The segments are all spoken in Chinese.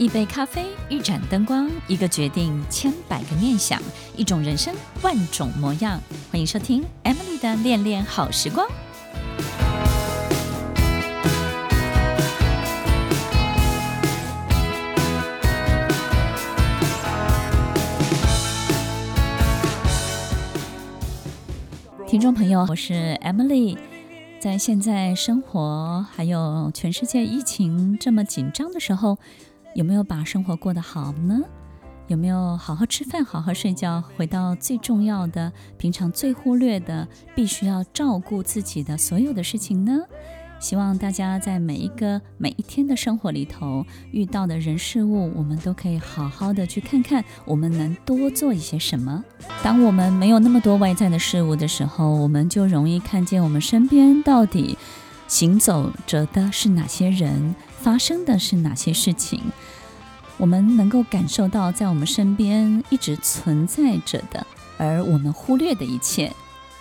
一杯咖啡，一盏灯光，一个决定，千百个念想，一种人生，万种模样。欢迎收听 Emily 的恋恋好时光。听众朋友，我是 Emily。在现在生活还有全世界疫情这么紧张的时候，有没有把生活过得好呢？有没有好好吃饭、好好睡觉，回到最重要的、平常最忽略的、必须要照顾自己的所有的事情呢？希望大家在每一个每一天的生活里头遇到的人事物，我们都可以好好的去看看，我们能多做一些什么。当我们没有那么多外在的事物的时候，我们就容易看见我们身边到底行走着的是哪些人。发生的是哪些事情？我们能够感受到，在我们身边一直存在着的，而我们忽略的一切。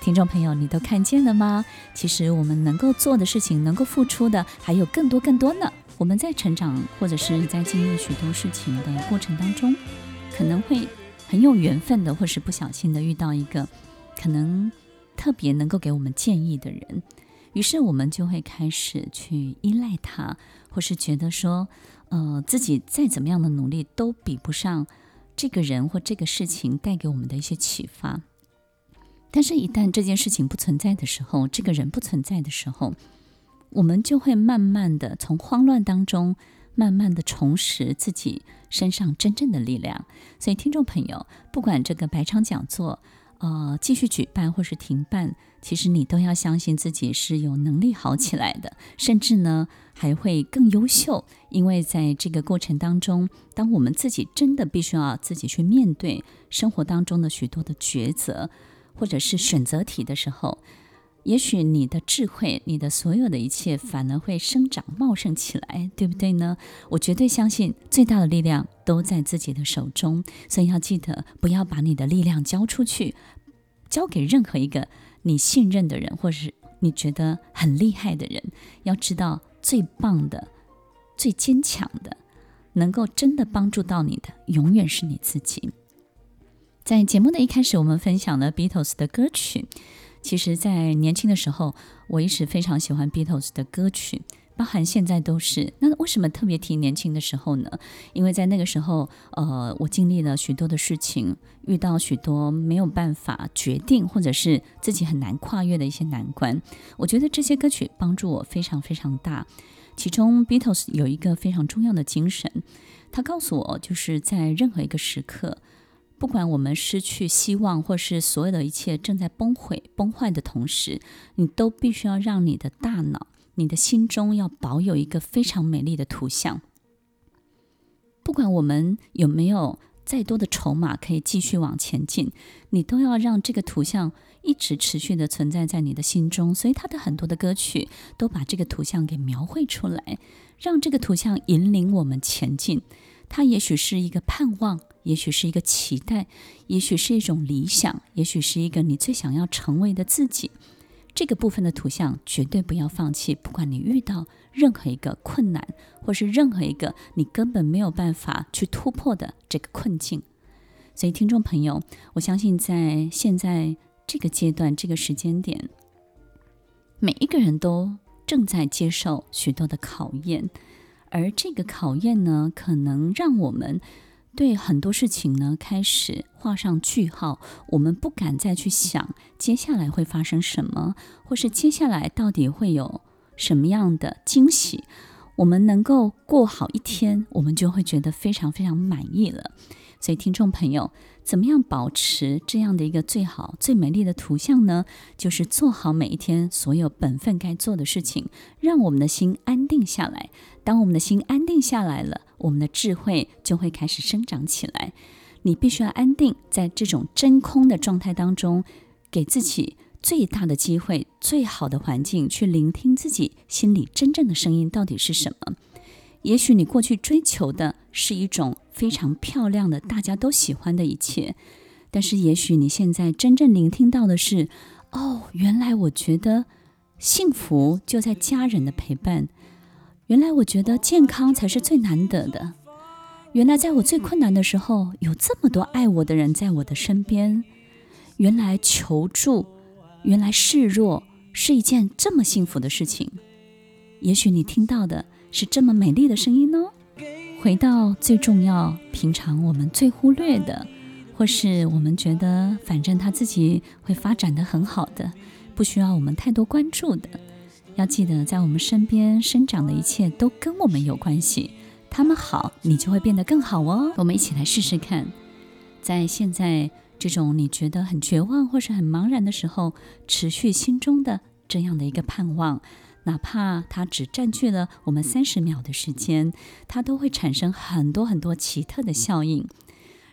听众朋友，你都看见了吗？其实我们能够做的事情，能够付出的，还有更多更多呢。我们在成长，或者是在经历许多事情的过程当中，可能会很有缘分的，或是不小心的遇到一个可能特别能够给我们建议的人。于是我们就会开始去依赖他，或是觉得说，呃，自己再怎么样的努力都比不上这个人或这个事情带给我们的一些启发。但是，一旦这件事情不存在的时候，这个人不存在的时候，我们就会慢慢的从慌乱当中，慢慢的重拾自己身上真正的力量。所以，听众朋友，不管这个百场讲座，呃，继续举办或是停办，其实你都要相信自己是有能力好起来的，甚至呢还会更优秀。因为在这个过程当中，当我们自己真的必须要自己去面对生活当中的许多的抉择，或者是选择题的时候，也许你的智慧，你的所有的一切，反而会生长茂盛起来，对不对呢？我绝对相信，最大的力量都在自己的手中，所以要记得，不要把你的力量交出去，交给任何一个你信任的人，或是你觉得很厉害的人。要知道，最棒的、最坚强的，能够真的帮助到你的，永远是你自己。在节目的一开始，我们分享了 Beatles 的歌曲。其实，在年轻的时候，我一直非常喜欢 Beatles 的歌曲，包含现在都是。那为什么特别提年轻的时候呢？因为在那个时候，呃，我经历了许多的事情，遇到许多没有办法决定，或者是自己很难跨越的一些难关。我觉得这些歌曲帮助我非常非常大。其中，Beatles 有一个非常重要的精神，他告诉我，就是在任何一个时刻。不管我们失去希望，或是所有的一切正在崩毁、崩坏的同时，你都必须要让你的大脑、你的心中要保有一个非常美丽的图像。不管我们有没有再多的筹码可以继续往前进，你都要让这个图像一直持续的存在在你的心中。所以，他的很多的歌曲都把这个图像给描绘出来，让这个图像引领我们前进。它也许是一个盼望。也许是一个期待，也许是一种理想，也许是一个你最想要成为的自己。这个部分的图像绝对不要放弃，不管你遇到任何一个困难，或是任何一个你根本没有办法去突破的这个困境。所以，听众朋友，我相信在现在这个阶段、这个时间点，每一个人都正在接受许多的考验，而这个考验呢，可能让我们。对很多事情呢，开始画上句号。我们不敢再去想接下来会发生什么，或是接下来到底会有什么样的惊喜。我们能够过好一天，我们就会觉得非常非常满意了。所以，听众朋友，怎么样保持这样的一个最好、最美丽的图像呢？就是做好每一天所有本分该做的事情，让我们的心安定下来。当我们的心安定下来了，我们的智慧就会开始生长起来。你必须要安定在这种真空的状态当中，给自己最大的机会、最好的环境，去聆听自己心里真正的声音到底是什么。也许你过去追求的是一种非常漂亮的、大家都喜欢的一切，但是也许你现在真正聆听到的是：哦，原来我觉得幸福就在家人的陪伴。原来我觉得健康才是最难得的，原来在我最困难的时候，有这么多爱我的人在我的身边。原来求助，原来示弱，是一件这么幸福的事情。也许你听到的是这么美丽的声音哦。回到最重要，平常我们最忽略的，或是我们觉得反正他自己会发展的很好的，不需要我们太多关注的。要记得，在我们身边生长的一切都跟我们有关系。他们好，你就会变得更好哦。我们一起来试试看，在现在这种你觉得很绝望或是很茫然的时候，持续心中的这样的一个盼望。哪怕它只占据了我们三十秒的时间，它都会产生很多很多奇特的效应。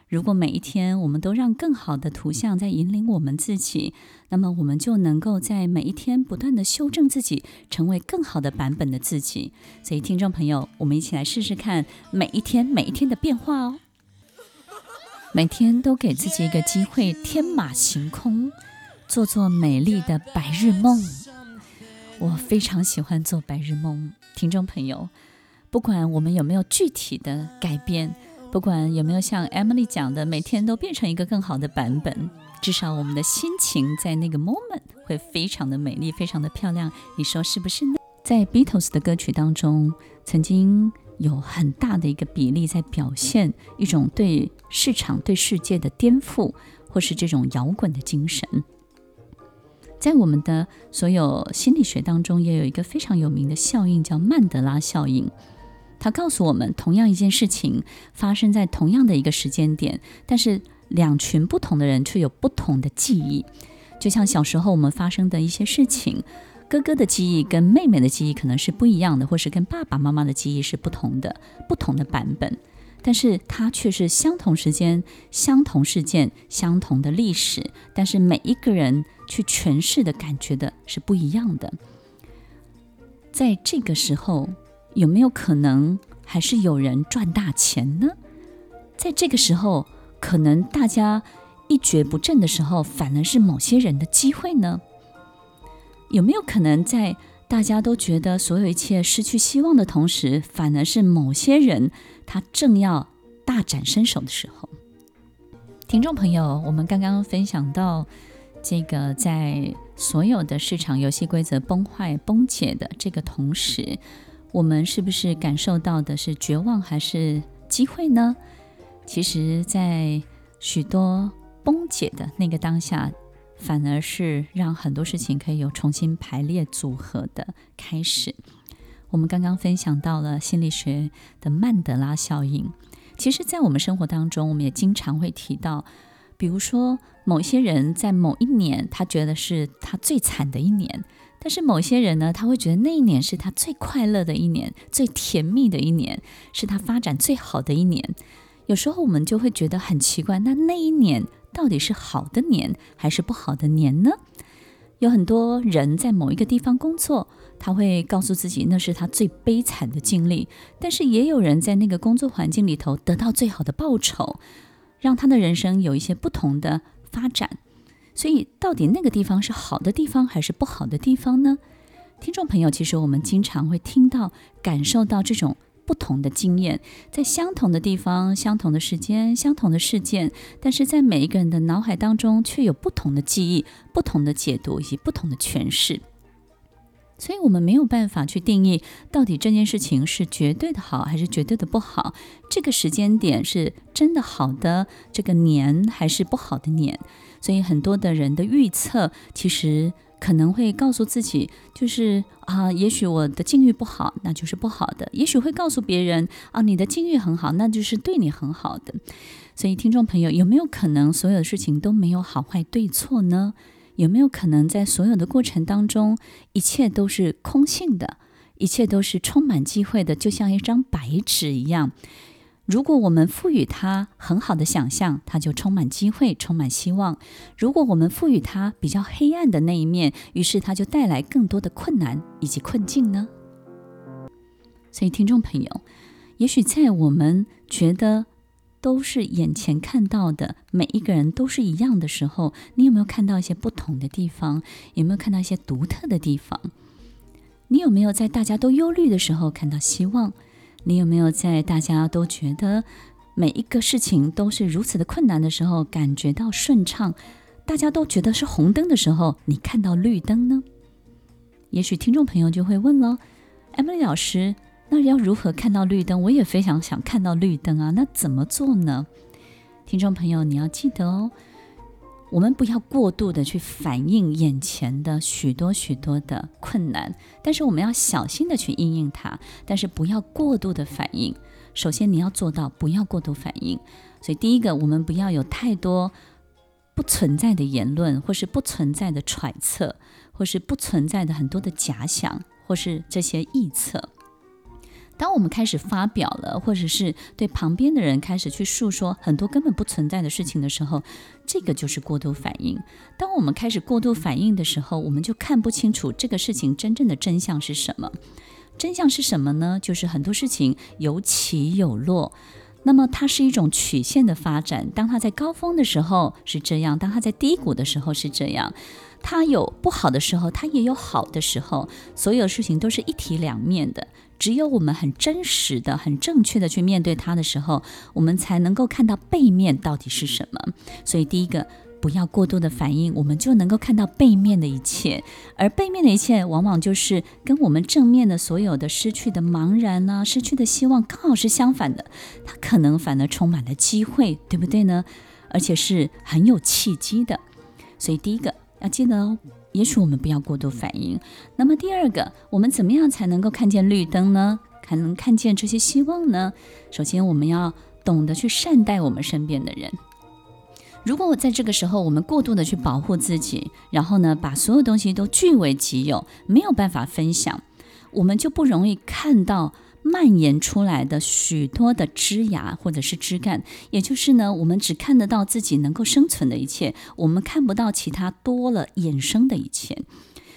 如果每一天我们都让更好的图像在引领我们自己，那么我们就能够在每一天不断地修正自己，成为更好的版本的自己。所以，听众朋友，我们一起来试试看每一天每一天的变化哦。每天都给自己一个机会，天马行空，做做美丽的白日梦。我非常喜欢做白日梦，听众朋友，不管我们有没有具体的改变，不管有没有像 Emily 讲的，每天都变成一个更好的版本，至少我们的心情在那个 moment 会非常的美丽，非常的漂亮。你说是不是呢？在 Beatles 的歌曲当中，曾经有很大的一个比例在表现一种对市场、对世界的颠覆，或是这种摇滚的精神。在我们的所有心理学当中，也有一个非常有名的效应，叫曼德拉效应。它告诉我们，同样一件事情发生在同样的一个时间点，但是两群不同的人却有不同的记忆。就像小时候我们发生的一些事情，哥哥的记忆跟妹妹的记忆可能是不一样的，或是跟爸爸妈妈的记忆是不同的，不同的版本。但是它却是相同时间、相同事件、相同的历史，但是每一个人去诠释的感觉的是不一样的。在这个时候，有没有可能还是有人赚大钱呢？在这个时候，可能大家一蹶不振的时候，反而是某些人的机会呢？有没有可能在大家都觉得所有一切失去希望的同时，反而是某些人他正要大展身手的时候。听众朋友，我们刚刚分享到这个，在所有的市场游戏规则崩坏、崩解的这个同时，我们是不是感受到的是绝望还是机会呢？其实，在许多崩解的那个当下。反而是让很多事情可以有重新排列组合的开始。我们刚刚分享到了心理学的曼德拉效应。其实，在我们生活当中，我们也经常会提到，比如说某些人在某一年，他觉得是他最惨的一年；但是某些人呢，他会觉得那一年是他最快乐的一年，最甜蜜的一年，是他发展最好的一年。有时候我们就会觉得很奇怪，那那一年，到底是好的年还是不好的年呢？有很多人在某一个地方工作，他会告诉自己那是他最悲惨的经历，但是也有人在那个工作环境里头得到最好的报酬，让他的人生有一些不同的发展。所以，到底那个地方是好的地方还是不好的地方呢？听众朋友，其实我们经常会听到、感受到这种。不同的经验，在相同的地方、相同的时间、相同的事件，但是在每一个人的脑海当中，却有不同的记忆、不同的解读以及不同的诠释。所以，我们没有办法去定义到底这件事情是绝对的好还是绝对的不好。这个时间点是真的好的这个年还是不好的年？所以，很多的人的预测其实。可能会告诉自己，就是啊，也许我的境遇不好，那就是不好的；也许会告诉别人啊，你的境遇很好，那就是对你很好的。所以，听众朋友，有没有可能所有的事情都没有好坏对错呢？有没有可能在所有的过程当中，一切都是空性的，一切都是充满机会的，就像一张白纸一样？如果我们赋予它很好的想象，它就充满机会，充满希望；如果我们赋予它比较黑暗的那一面，于是它就带来更多的困难以及困境呢？所以，听众朋友，也许在我们觉得都是眼前看到的每一个人都是一样的时候，你有没有看到一些不同的地方？有没有看到一些独特的地方？你有没有在大家都忧虑的时候看到希望？你有没有在大家都觉得每一个事情都是如此的困难的时候，感觉到顺畅，大家都觉得是红灯的时候，你看到绿灯呢？也许听众朋友就会问了，Emily 老师，那要如何看到绿灯？我也非常想看到绿灯啊，那怎么做呢？听众朋友，你要记得哦。我们不要过度的去反映眼前的许多许多的困难，但是我们要小心的去应应它，但是不要过度的反应。首先你要做到不要过度反应，所以第一个，我们不要有太多不存在的言论，或是不存在的揣测，或是不存在的很多的假想，或是这些臆测。当我们开始发表了，或者是对旁边的人开始去诉说很多根本不存在的事情的时候，这个就是过度反应。当我们开始过度反应的时候，我们就看不清楚这个事情真正的真相是什么。真相是什么呢？就是很多事情有起有落，那么它是一种曲线的发展。当它在高峰的时候是这样，当它在低谷的时候是这样。它有不好的时候，它也有好的时候。所有事情都是一体两面的。只有我们很真实的、很正确的去面对它的时候，我们才能够看到背面到底是什么。所以，第一个，不要过度的反应，我们就能够看到背面的一切。而背面的一切，往往就是跟我们正面的所有的失去的茫然啊、失去的希望，刚好是相反的。它可能反而充满了机会，对不对呢？而且是很有契机的。所以，第一个要记得哦。也许我们不要过度反应。那么第二个，我们怎么样才能够看见绿灯呢？才能看见这些希望呢？首先，我们要懂得去善待我们身边的人。如果我在这个时候，我们过度的去保护自己，然后呢，把所有东西都据为己有，没有办法分享，我们就不容易看到。蔓延出来的许多的枝芽或者是枝干，也就是呢，我们只看得到自己能够生存的一切，我们看不到其他多了衍生的一切。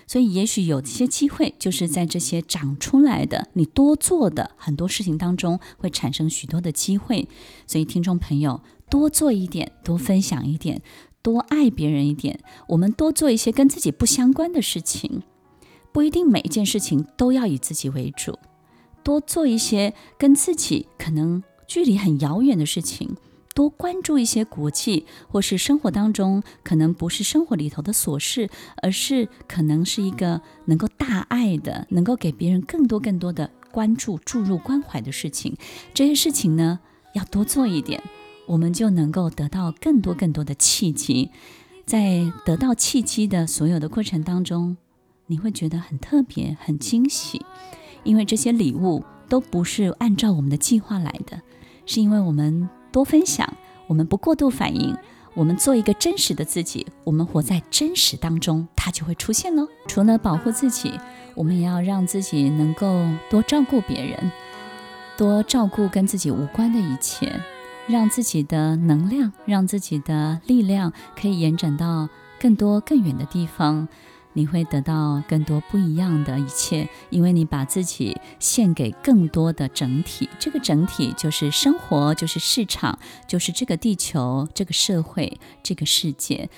所以，也许有些机会，就是在这些长出来的你多做的很多事情当中，会产生许多的机会。所以，听众朋友，多做一点，多分享一点，多爱别人一点，我们多做一些跟自己不相关的事情，不一定每一件事情都要以自己为主。多做一些跟自己可能距离很遥远的事情，多关注一些国际或是生活当中可能不是生活里头的琐事，而是可能是一个能够大爱的，能够给别人更多更多的关注、注入关怀的事情。这些事情呢，要多做一点，我们就能够得到更多更多的契机。在得到契机的所有的过程当中，你会觉得很特别、很惊喜。因为这些礼物都不是按照我们的计划来的，是因为我们多分享，我们不过度反应，我们做一个真实的自己，我们活在真实当中，它就会出现喽。除了保护自己，我们也要让自己能够多照顾别人，多照顾跟自己无关的一切，让自己的能量，让自己的力量可以延展到更多更远的地方。你会得到更多不一样的一切，因为你把自己献给更多的整体。这个整体就是生活，就是市场，就是这个地球、这个社会、这个世界。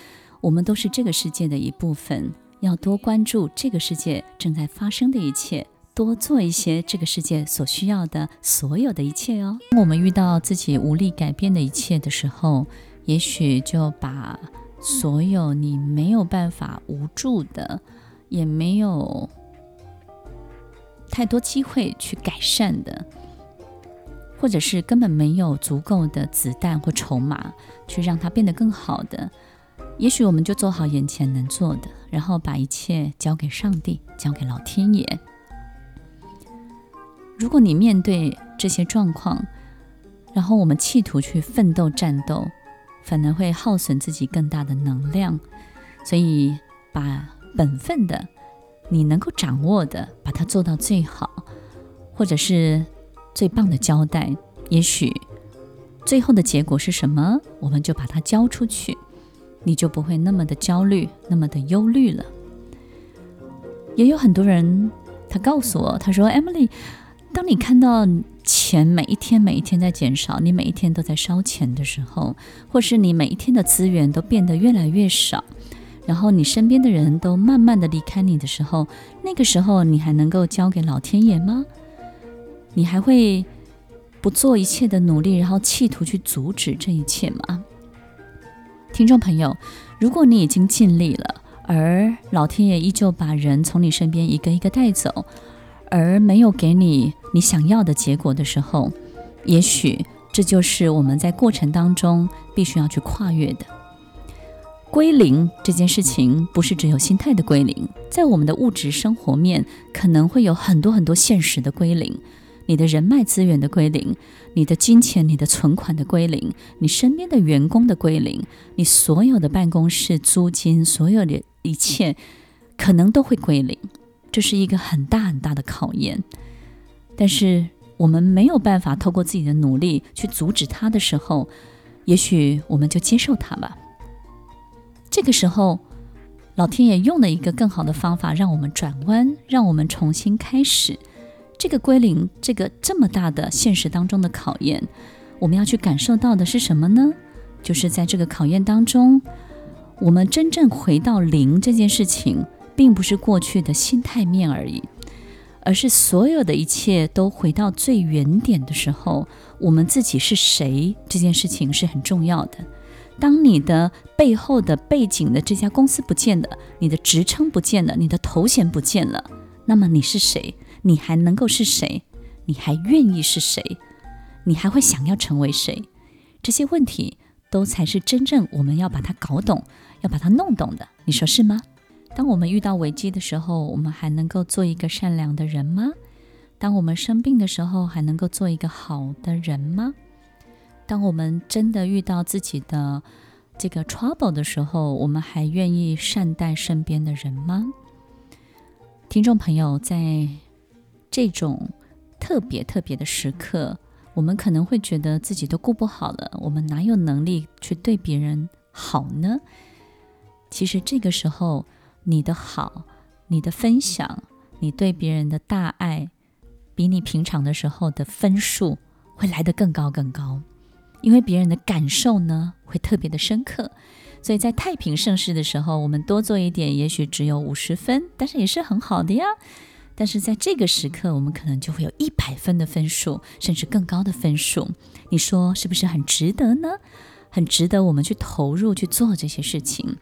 我们都是这个世界的一部分，要多关注这个世界正在发生的一切，多做一些这个世界所需要的所有的一切哦。我们遇到自己无力改变的一切的时候，也许就把。所有你没有办法无助的，也没有太多机会去改善的，或者是根本没有足够的子弹或筹码去让它变得更好的，也许我们就做好眼前能做的，然后把一切交给上帝，交给老天爷。如果你面对这些状况，然后我们企图去奋斗战斗。反而会耗损自己更大的能量，所以把本分的、你能够掌握的，把它做到最好，或者是最棒的交代。也许最后的结果是什么，我们就把它交出去，你就不会那么的焦虑，那么的忧虑了。也有很多人，他告诉我，他说：“Emily，当你看到……”钱每一天每一天在减少，你每一天都在烧钱的时候，或是你每一天的资源都变得越来越少，然后你身边的人都慢慢的离开你的时候，那个时候你还能够交给老天爷吗？你还会不做一切的努力，然后企图去阻止这一切吗？听众朋友，如果你已经尽力了，而老天爷依旧把人从你身边一个一个带走，而没有给你你想要的结果的时候，也许这就是我们在过程当中必须要去跨越的。归零这件事情不是只有心态的归零，在我们的物质生活面可能会有很多很多现实的归零，你的人脉资源的归零，你的金钱、你的存款的归零，你身边的员工的归零，你所有的办公室租金，所有的一切可能都会归零，这是一个很大很大的考验。但是我们没有办法透过自己的努力去阻止它的时候，也许我们就接受它吧。这个时候，老天爷用了一个更好的方法，让我们转弯，让我们重新开始。这个归零，这个这么大的现实当中的考验，我们要去感受到的是什么呢？就是在这个考验当中，我们真正回到零这件事情，并不是过去的心态面而已，而是所有的一切都回到最原点的时候，我们自己是谁这件事情是很重要的。当你的背后的背景的这家公司不见了，你的职称不见了，你的头衔不见了，那么你是谁？你还能够是谁？你还愿意是谁？你还会想要成为谁？这些问题都才是真正我们要把它搞懂、要把它弄懂的。你说是吗？当我们遇到危机的时候，我们还能够做一个善良的人吗？当我们生病的时候，还能够做一个好的人吗？当我们真的遇到自己的这个 trouble 的时候，我们还愿意善待身边的人吗？听众朋友，在这种特别特别的时刻，我们可能会觉得自己都顾不好了，我们哪有能力去对别人好呢？其实这个时候，你的好、你的分享、你对别人的大爱，比你平常的时候的分数会来得更高更高。因为别人的感受呢，会特别的深刻，所以在太平盛世的时候，我们多做一点，也许只有五十分，但是也是很好的呀。但是在这个时刻，我们可能就会有一百分的分数，甚至更高的分数。你说是不是很值得呢？很值得我们去投入去做这些事情。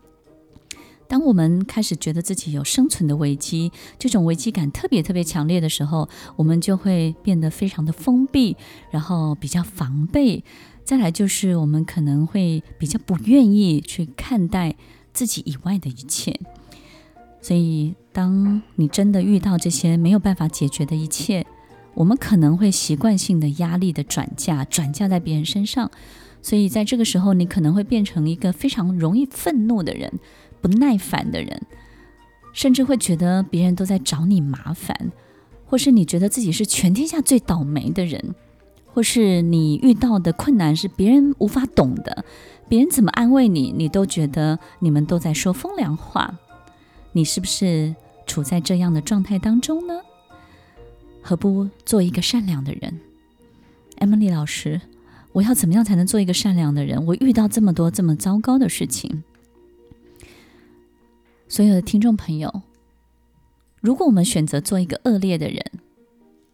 当我们开始觉得自己有生存的危机，这种危机感特别特别强烈的时候，我们就会变得非常的封闭，然后比较防备。再来就是我们可能会比较不愿意去看待自己以外的一切。所以，当你真的遇到这些没有办法解决的一切，我们可能会习惯性的压力的转嫁，转嫁在别人身上。所以，在这个时候，你可能会变成一个非常容易愤怒的人。不耐烦的人，甚至会觉得别人都在找你麻烦，或是你觉得自己是全天下最倒霉的人，或是你遇到的困难是别人无法懂的，别人怎么安慰你，你都觉得你们都在说风凉话。你是不是处在这样的状态当中呢？何不做一个善良的人？Emily 老师，我要怎么样才能做一个善良的人？我遇到这么多这么糟糕的事情。所有的听众朋友，如果我们选择做一个恶劣的人，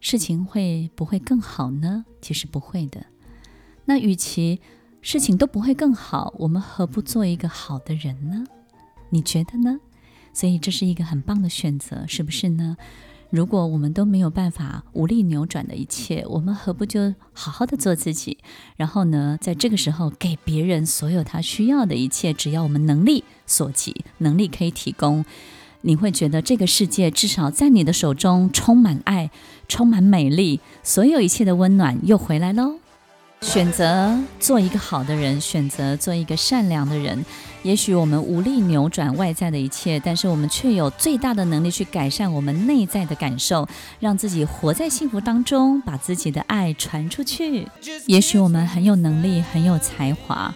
事情会不会更好呢？其实不会的。那与其事情都不会更好，我们何不做一个好的人呢？你觉得呢？所以这是一个很棒的选择，是不是呢？如果我们都没有办法无力扭转的一切，我们何不就好好的做自己？然后呢，在这个时候给别人所有他需要的一切，只要我们能力所及，能力可以提供，你会觉得这个世界至少在你的手中充满爱，充满美丽，所有一切的温暖又回来喽。选择做一个好的人，选择做一个善良的人。也许我们无力扭转外在的一切，但是我们却有最大的能力去改善我们内在的感受，让自己活在幸福当中，把自己的爱传出去。也许我们很有能力，很有才华，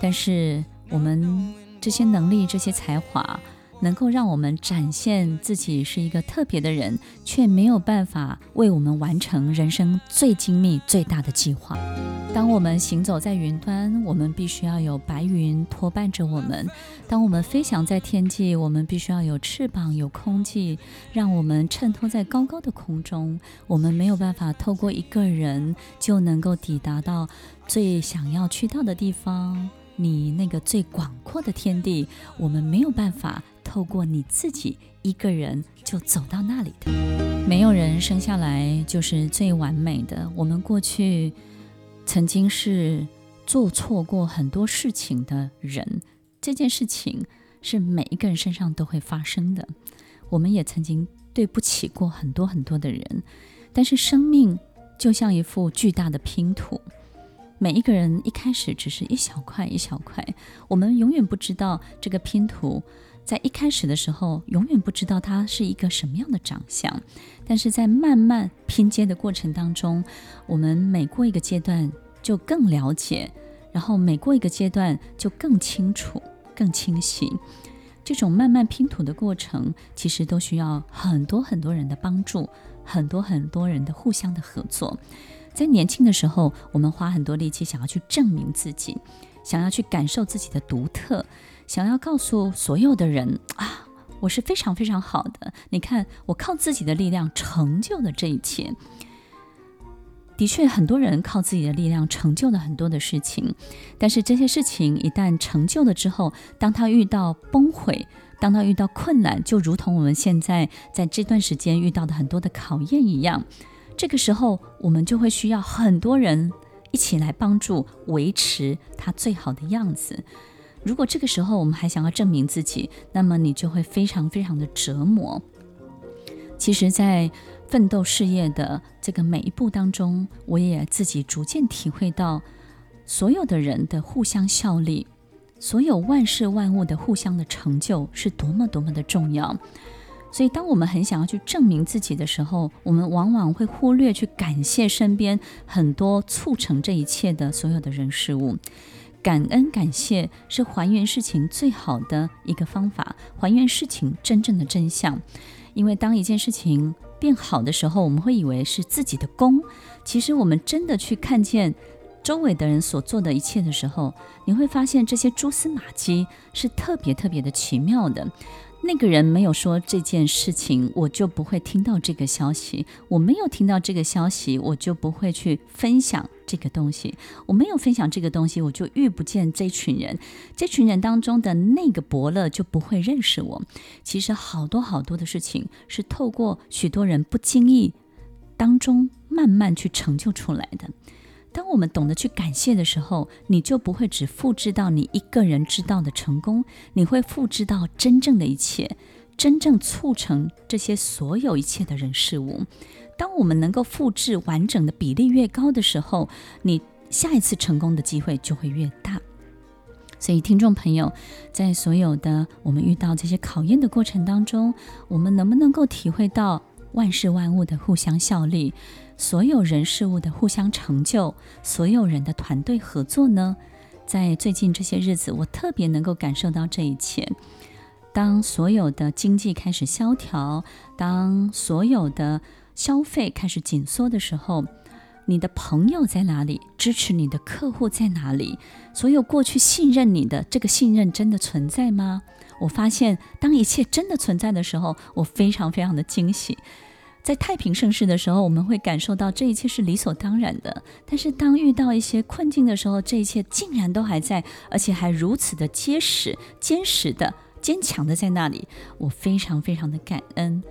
但是我们这些能力、这些才华，能够让我们展现自己是一个特别的人，却没有办法为我们完成人生最精密、最大的计划。当我们行走在云端，我们必须要有白云托伴着我们；当我们飞翔在天际，我们必须要有翅膀、有空气，让我们衬托在高高的空中。我们没有办法透过一个人就能够抵达到最想要去到的地方。你那个最广阔的天地，我们没有办法透过你自己一个人就走到那里的。没有人生下来就是最完美的。我们过去曾经是做错过很多事情的人，这件事情是每一个人身上都会发生的。我们也曾经对不起过很多很多的人，但是生命就像一幅巨大的拼图。每一个人一开始只是一小块一小块，我们永远不知道这个拼图在一开始的时候，永远不知道它是一个什么样的长相。但是在慢慢拼接的过程当中，我们每过一个阶段就更了解，然后每过一个阶段就更清楚、更清晰。这种慢慢拼图的过程，其实都需要很多很多人的帮助，很多很多人的互相的合作。在年轻的时候，我们花很多力气想要去证明自己，想要去感受自己的独特，想要告诉所有的人啊，我是非常非常好的。你看，我靠自己的力量成就了这一切。的确，很多人靠自己的力量成就了很多的事情，但是这些事情一旦成就了之后，当他遇到崩溃，当他遇到困难，就如同我们现在在这段时间遇到的很多的考验一样。这个时候，我们就会需要很多人一起来帮助维持他最好的样子。如果这个时候我们还想要证明自己，那么你就会非常非常的折磨。其实，在奋斗事业的这个每一步当中，我也自己逐渐体会到，所有的人的互相效力，所有万事万物的互相的成就是多么多么的重要。所以，当我们很想要去证明自己的时候，我们往往会忽略去感谢身边很多促成这一切的所有的人事物。感恩感谢是还原事情最好的一个方法，还原事情真正的真相。因为当一件事情变好的时候，我们会以为是自己的功。其实，我们真的去看见周围的人所做的一切的时候，你会发现这些蛛丝马迹是特别特别的奇妙的。那个人没有说这件事情，我就不会听到这个消息。我没有听到这个消息，我就不会去分享这个东西。我没有分享这个东西，我就遇不见这群人。这群人当中的那个伯乐就不会认识我。其实好多好多的事情是透过许多人不经意当中慢慢去成就出来的。当我们懂得去感谢的时候，你就不会只复制到你一个人知道的成功，你会复制到真正的一切，真正促成这些所有一切的人事物。当我们能够复制完整的比例越高的时候，你下一次成功的机会就会越大。所以，听众朋友，在所有的我们遇到这些考验的过程当中，我们能不能够体会到万事万物的互相效力？所有人事物的互相成就，所有人的团队合作呢？在最近这些日子，我特别能够感受到这一切。当所有的经济开始萧条，当所有的消费开始紧缩的时候，你的朋友在哪里？支持你的客户在哪里？所有过去信任你的这个信任真的存在吗？我发现，当一切真的存在的时候，我非常非常的惊喜。在太平盛世的时候，我们会感受到这一切是理所当然的。但是当遇到一些困境的时候，这一切竟然都还在，而且还如此的结实、坚实的、坚强的在那里。我非常非常的感恩，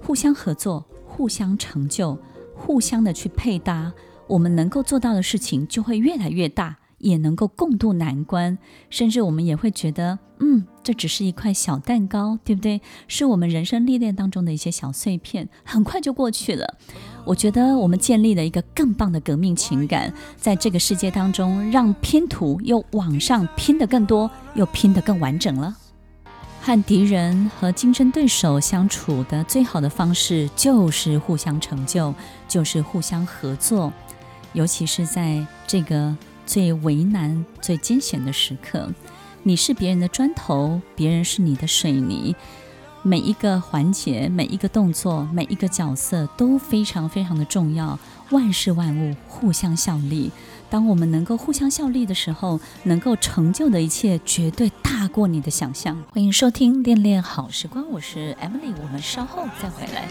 互相合作、互相成就、互相的去配搭，我们能够做到的事情就会越来越大。也能够共度难关，甚至我们也会觉得，嗯，这只是一块小蛋糕，对不对？是我们人生历练当中的一些小碎片，很快就过去了。我觉得我们建立了一个更棒的革命情感，在这个世界当中，让拼图又往上拼得更多，又拼得更完整了。和敌人和竞争对手相处的最好的方式，就是互相成就，就是互相合作，尤其是在这个。最为难、最艰险的时刻，你是别人的砖头，别人是你的水泥。每一个环节、每一个动作、每一个角色都非常非常的重要。万事万物互相效力。当我们能够互相效力的时候，能够成就的一切绝对大过你的想象。欢迎收听《恋恋好时光》，我是 Emily，我们稍后再回来。